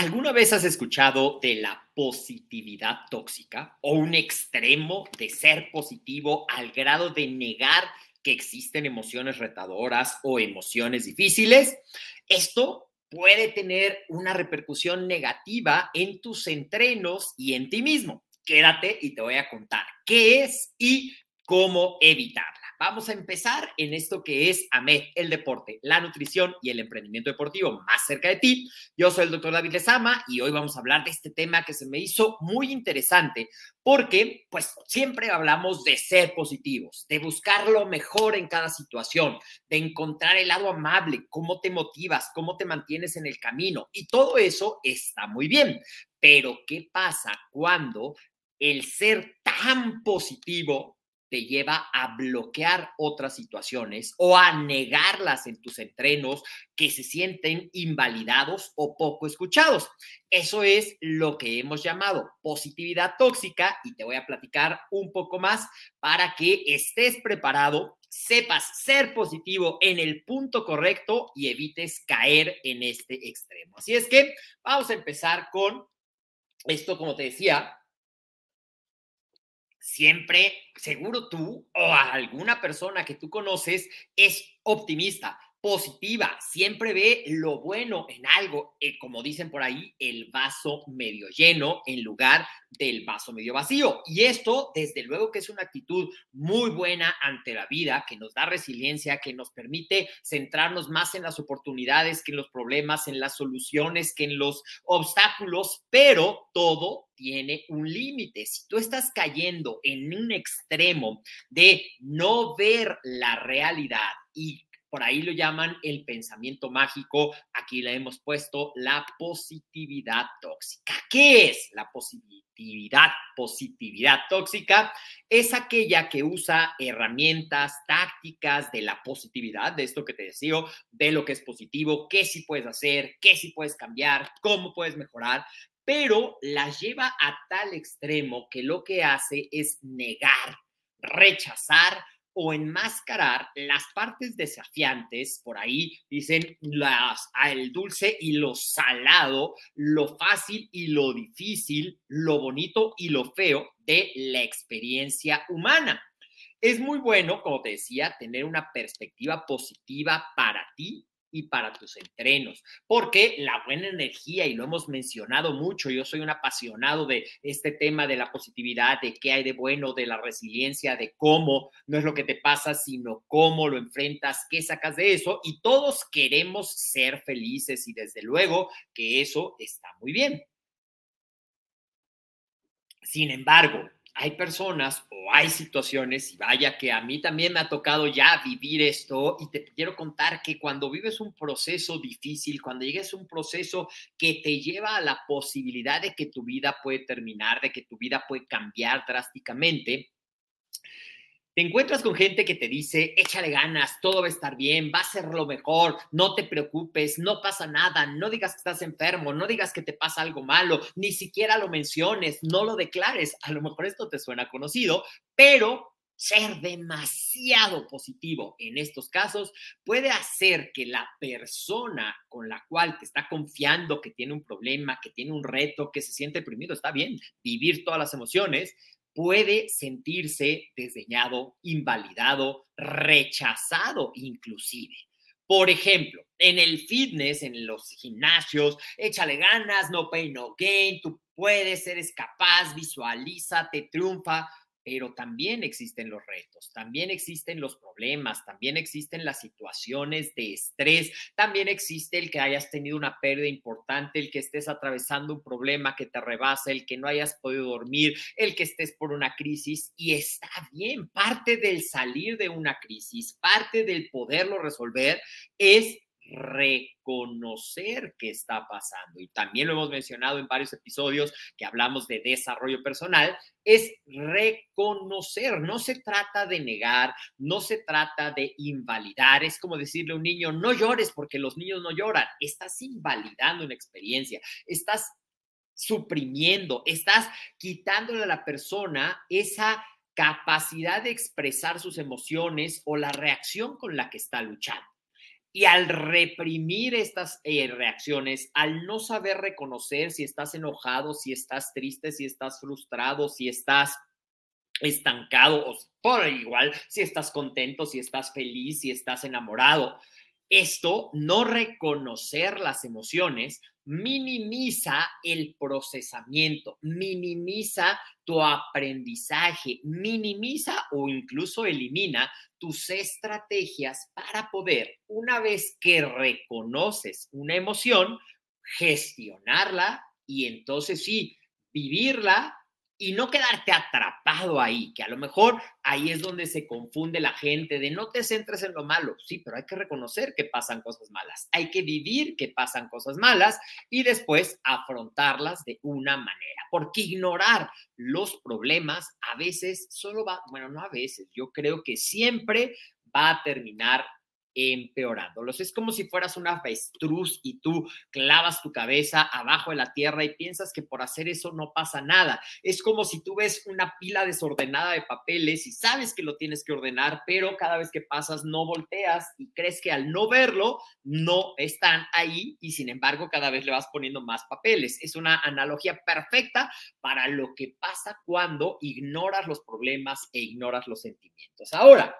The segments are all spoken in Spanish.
¿Alguna vez has escuchado de la positividad tóxica o un extremo de ser positivo al grado de negar que existen emociones retadoras o emociones difíciles? Esto puede tener una repercusión negativa en tus entrenos y en ti mismo. Quédate y te voy a contar qué es y cómo evitarla. Vamos a empezar en esto que es AMED, el deporte, la nutrición y el emprendimiento deportivo más cerca de ti. Yo soy el doctor David Lezama y hoy vamos a hablar de este tema que se me hizo muy interesante porque pues siempre hablamos de ser positivos, de buscar lo mejor en cada situación, de encontrar el lado amable, cómo te motivas, cómo te mantienes en el camino y todo eso está muy bien. Pero ¿qué pasa cuando el ser tan positivo te lleva a bloquear otras situaciones o a negarlas en tus entrenos que se sienten invalidados o poco escuchados. Eso es lo que hemos llamado positividad tóxica y te voy a platicar un poco más para que estés preparado, sepas ser positivo en el punto correcto y evites caer en este extremo. Así es que vamos a empezar con esto, como te decía, siempre, seguro tú o alguna persona que tú conoces es optimista, positiva, siempre ve lo bueno en algo, eh, como dicen por ahí, el vaso medio lleno en lugar del vaso medio vacío. Y esto, desde luego que es una actitud muy buena ante la vida, que nos da resiliencia, que nos permite centrarnos más en las oportunidades que en los problemas, en las soluciones, que en los obstáculos, pero todo tiene un límite. Si tú estás cayendo en un extremo de no ver la realidad y por ahí lo llaman el pensamiento mágico. Aquí le hemos puesto la positividad tóxica. ¿Qué es la positividad? Positividad tóxica es aquella que usa herramientas, tácticas de la positividad, de esto que te decía, de lo que es positivo, qué sí puedes hacer, qué sí puedes cambiar, cómo puedes mejorar, pero las lleva a tal extremo que lo que hace es negar, rechazar o enmascarar las partes desafiantes, por ahí dicen las, el dulce y lo salado, lo fácil y lo difícil, lo bonito y lo feo de la experiencia humana. Es muy bueno, como te decía, tener una perspectiva positiva para ti y para tus entrenos, porque la buena energía, y lo hemos mencionado mucho, yo soy un apasionado de este tema de la positividad, de qué hay de bueno, de la resiliencia, de cómo no es lo que te pasa, sino cómo lo enfrentas, qué sacas de eso, y todos queremos ser felices y desde luego que eso está muy bien. Sin embargo, hay personas hay situaciones, y vaya que a mí también me ha tocado ya vivir esto, y te quiero contar que cuando vives un proceso difícil, cuando llegues a un proceso que te lleva a la posibilidad de que tu vida puede terminar, de que tu vida puede cambiar drásticamente, te encuentras con gente que te dice, échale ganas, todo va a estar bien, va a ser lo mejor, no te preocupes, no pasa nada, no digas que estás enfermo, no digas que te pasa algo malo, ni siquiera lo menciones, no lo declares. A lo mejor esto te suena conocido, pero ser demasiado positivo en estos casos puede hacer que la persona con la cual te está confiando que tiene un problema, que tiene un reto, que se siente deprimido, está bien, vivir todas las emociones, puede sentirse desdeñado, invalidado, rechazado inclusive. Por ejemplo, en el fitness, en los gimnasios, échale ganas, no pain, no gain, tú puedes, eres capaz, visualízate, triunfa pero también existen los retos, también existen los problemas, también existen las situaciones de estrés, también existe el que hayas tenido una pérdida importante, el que estés atravesando un problema que te rebasa, el que no hayas podido dormir, el que estés por una crisis y está bien, parte del salir de una crisis, parte del poderlo resolver es reconocer qué está pasando. Y también lo hemos mencionado en varios episodios que hablamos de desarrollo personal, es reconocer, no se trata de negar, no se trata de invalidar, es como decirle a un niño, no llores porque los niños no lloran, estás invalidando una experiencia, estás suprimiendo, estás quitándole a la persona esa capacidad de expresar sus emociones o la reacción con la que está luchando. Y al reprimir estas eh, reacciones, al no saber reconocer si estás enojado, si estás triste, si estás frustrado, si estás estancado o por igual, si estás contento, si estás feliz, si estás enamorado. Esto, no reconocer las emociones, minimiza el procesamiento, minimiza tu aprendizaje, minimiza o incluso elimina tus estrategias para poder, una vez que reconoces una emoción, gestionarla y entonces sí, vivirla y no quedarte atrapado ahí, que a lo mejor ahí es donde se confunde la gente de no te centres en lo malo. Sí, pero hay que reconocer que pasan cosas malas, hay que vivir que pasan cosas malas y después afrontarlas de una manera, porque ignorar los problemas a veces solo va, bueno, no a veces, yo creo que siempre va a terminar empeorándolos. Es como si fueras una avestruz y tú clavas tu cabeza abajo de la tierra y piensas que por hacer eso no pasa nada. Es como si tú ves una pila desordenada de papeles y sabes que lo tienes que ordenar, pero cada vez que pasas no volteas y crees que al no verlo no están ahí y sin embargo cada vez le vas poniendo más papeles. Es una analogía perfecta para lo que pasa cuando ignoras los problemas e ignoras los sentimientos. Ahora,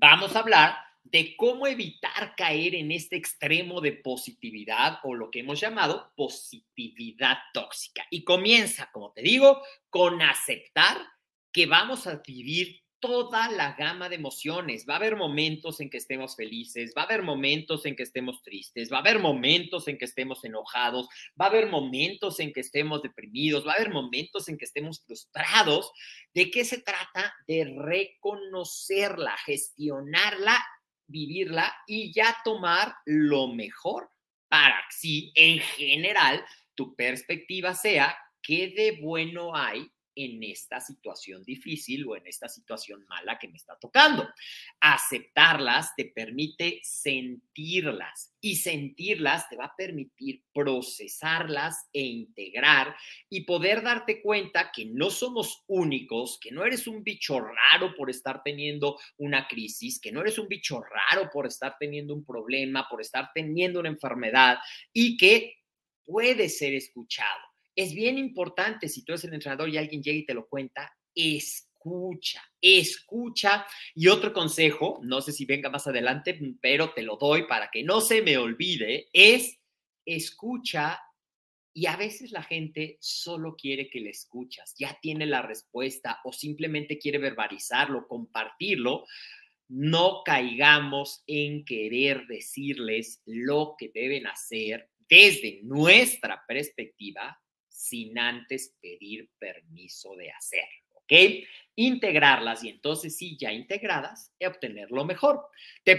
vamos a hablar de cómo evitar caer en este extremo de positividad o lo que hemos llamado positividad tóxica. Y comienza, como te digo, con aceptar que vamos a vivir toda la gama de emociones. Va a haber momentos en que estemos felices, va a haber momentos en que estemos tristes, va a haber momentos en que estemos enojados, va a haber momentos en que estemos deprimidos, va a haber momentos en que estemos frustrados. ¿De qué se trata? De reconocerla, gestionarla, vivirla y ya tomar lo mejor para que en general tu perspectiva sea qué de bueno hay en esta situación difícil o en esta situación mala que me está tocando. Aceptarlas te permite sentirlas y sentirlas te va a permitir procesarlas e integrar y poder darte cuenta que no somos únicos, que no eres un bicho raro por estar teniendo una crisis, que no eres un bicho raro por estar teniendo un problema, por estar teniendo una enfermedad y que puede ser escuchado es bien importante, si tú eres el entrenador y alguien llega y te lo cuenta, escucha, escucha. Y otro consejo, no sé si venga más adelante, pero te lo doy para que no se me olvide, es escucha y a veces la gente solo quiere que le escuchas, ya tiene la respuesta o simplemente quiere verbalizarlo, compartirlo. No caigamos en querer decirles lo que deben hacer desde nuestra perspectiva sin antes pedir permiso de hacerlo. ¿Ok? Integrarlas y entonces sí, ya integradas, obtener lo mejor.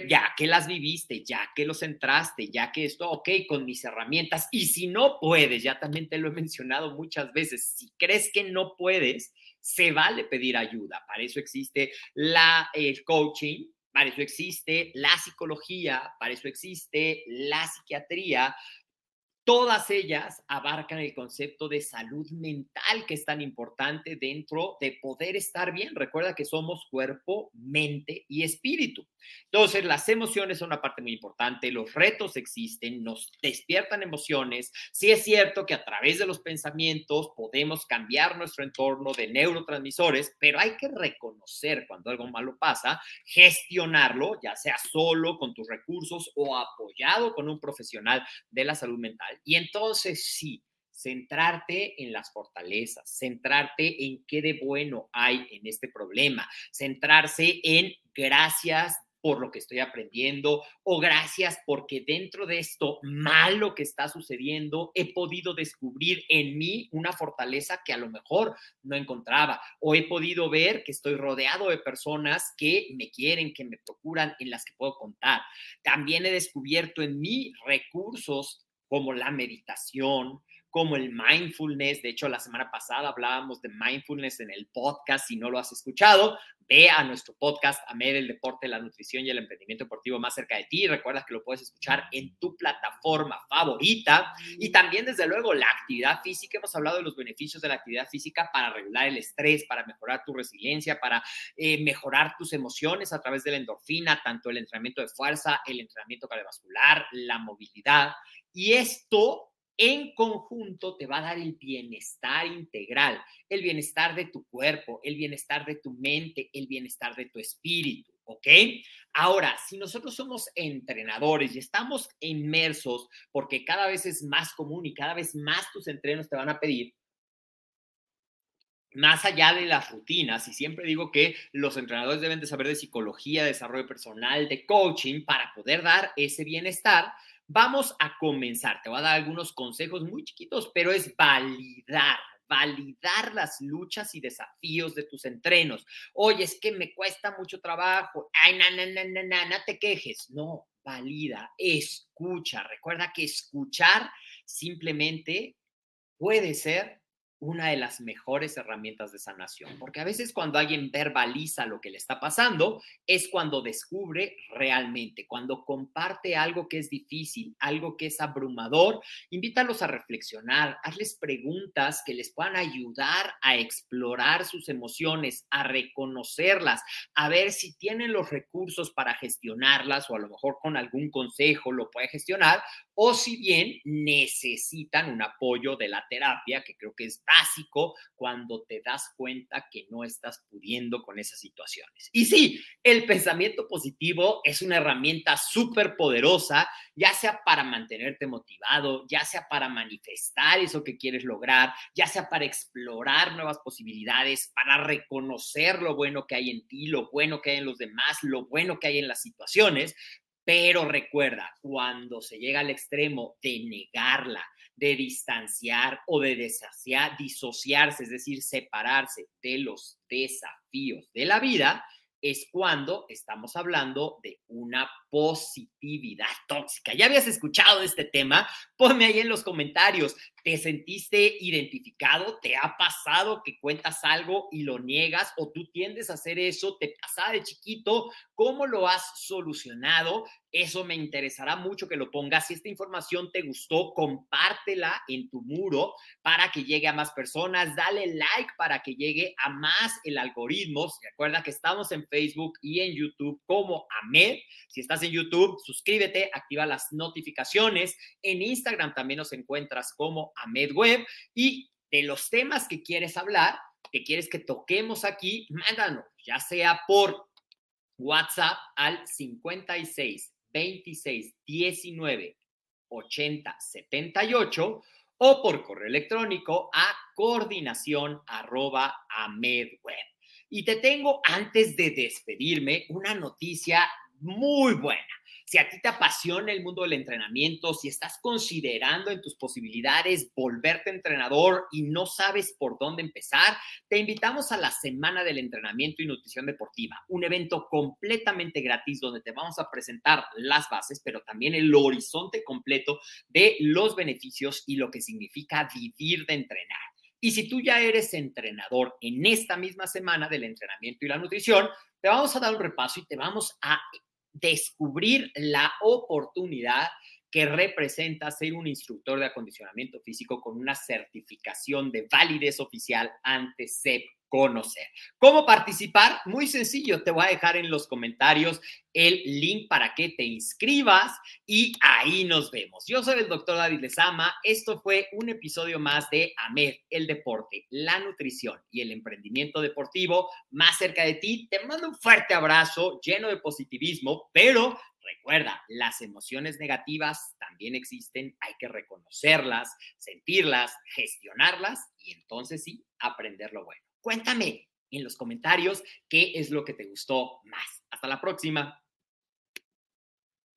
ya que las viviste, ya que los entraste, ya que esto, ok, con mis herramientas. Y si no puedes, ya también te lo he mencionado muchas veces, si crees que no puedes, se vale pedir ayuda. Para eso existe la, el coaching, para eso existe la psicología, para eso existe la psiquiatría, Todas ellas abarcan el concepto de salud mental que es tan importante dentro de poder estar bien. Recuerda que somos cuerpo, mente y espíritu. Entonces, las emociones son una parte muy importante, los retos existen, nos despiertan emociones. Sí es cierto que a través de los pensamientos podemos cambiar nuestro entorno de neurotransmisores, pero hay que reconocer cuando algo malo pasa, gestionarlo, ya sea solo con tus recursos o apoyado con un profesional de la salud mental y entonces sí, centrarte en las fortalezas, centrarte en qué de bueno hay en este problema, centrarse en gracias por lo que estoy aprendiendo o gracias porque dentro de esto malo que está sucediendo he podido descubrir en mí una fortaleza que a lo mejor no encontraba o he podido ver que estoy rodeado de personas que me quieren, que me procuran, en las que puedo contar. También he descubierto en mí recursos como la meditación, como el mindfulness. De hecho, la semana pasada hablábamos de mindfulness en el podcast. Si no lo has escuchado, ve a nuestro podcast, AMED, el deporte, la nutrición y el emprendimiento deportivo más cerca de ti. Recuerda que lo puedes escuchar en tu plataforma favorita. Y también, desde luego, la actividad física. Hemos hablado de los beneficios de la actividad física para regular el estrés, para mejorar tu resiliencia, para eh, mejorar tus emociones a través de la endorfina, tanto el entrenamiento de fuerza, el entrenamiento cardiovascular, la movilidad. Y esto en conjunto te va a dar el bienestar integral, el bienestar de tu cuerpo, el bienestar de tu mente, el bienestar de tu espíritu, ¿ok? Ahora, si nosotros somos entrenadores y estamos inmersos, porque cada vez es más común y cada vez más tus entrenos te van a pedir, más allá de las rutinas, y siempre digo que los entrenadores deben de saber de psicología, desarrollo personal, de coaching, para poder dar ese bienestar, Vamos a comenzar. Te voy a dar algunos consejos muy chiquitos, pero es validar, validar las luchas y desafíos de tus entrenos. Oye, es que me cuesta mucho trabajo. Ay, no, no, no, no, no, no te quejes. No, valida, escucha. Recuerda que escuchar simplemente puede ser una de las mejores herramientas de sanación, porque a veces cuando alguien verbaliza lo que le está pasando, es cuando descubre realmente, cuando comparte algo que es difícil, algo que es abrumador, invítalos a reflexionar, hazles preguntas que les puedan ayudar a explorar sus emociones, a reconocerlas, a ver si tienen los recursos para gestionarlas o a lo mejor con algún consejo lo puede gestionar, o si bien necesitan un apoyo de la terapia, que creo que es básico cuando te das cuenta que no estás pudiendo con esas situaciones. Y sí, el pensamiento positivo es una herramienta súper poderosa, ya sea para mantenerte motivado, ya sea para manifestar eso que quieres lograr, ya sea para explorar nuevas posibilidades, para reconocer lo bueno que hay en ti, lo bueno que hay en los demás, lo bueno que hay en las situaciones, pero recuerda, cuando se llega al extremo de negarla, de distanciar o de disociarse, es decir, separarse de los desafíos de la vida, es cuando estamos hablando de una positividad tóxica. ¿Ya habías escuchado este tema? Ponme ahí en los comentarios. ¿Te sentiste identificado? ¿Te ha pasado que cuentas algo y lo niegas o tú tiendes a hacer eso? ¿Te pasaba de chiquito? ¿Cómo lo has solucionado? Eso me interesará mucho que lo pongas. Si esta información te gustó, compártela en tu muro para que llegue a más personas. Dale like para que llegue a más el algoritmo. Recuerda que estamos en Facebook y en YouTube como AMED. Si estás en YouTube, suscríbete, activa las notificaciones. En Instagram también nos encuentras como a MedWeb y de los temas que quieres hablar, que quieres que toquemos aquí, mándanos, ya sea por WhatsApp al 56 26 19 80 78 o por correo electrónico a coordinación arroba a medweb. Y te tengo, antes de despedirme, una noticia muy buena. Si a ti te apasiona el mundo del entrenamiento, si estás considerando en tus posibilidades volverte entrenador y no sabes por dónde empezar, te invitamos a la Semana del Entrenamiento y Nutrición Deportiva, un evento completamente gratis donde te vamos a presentar las bases, pero también el horizonte completo de los beneficios y lo que significa vivir de entrenar. Y si tú ya eres entrenador en esta misma semana del entrenamiento y la nutrición, te vamos a dar un repaso y te vamos a descubrir la oportunidad que representa ser un instructor de acondicionamiento físico con una certificación de validez oficial ante CEP conocer. ¿Cómo participar? Muy sencillo, te voy a dejar en los comentarios el link para que te inscribas y ahí nos vemos. Yo soy el doctor David Lezama. Esto fue un episodio más de AMED, el deporte, la nutrición y el emprendimiento deportivo más cerca de ti. Te mando un fuerte abrazo lleno de positivismo, pero Recuerda, las emociones negativas también existen, hay que reconocerlas, sentirlas, gestionarlas y entonces sí, aprender lo bueno. Cuéntame en los comentarios qué es lo que te gustó más. Hasta la próxima.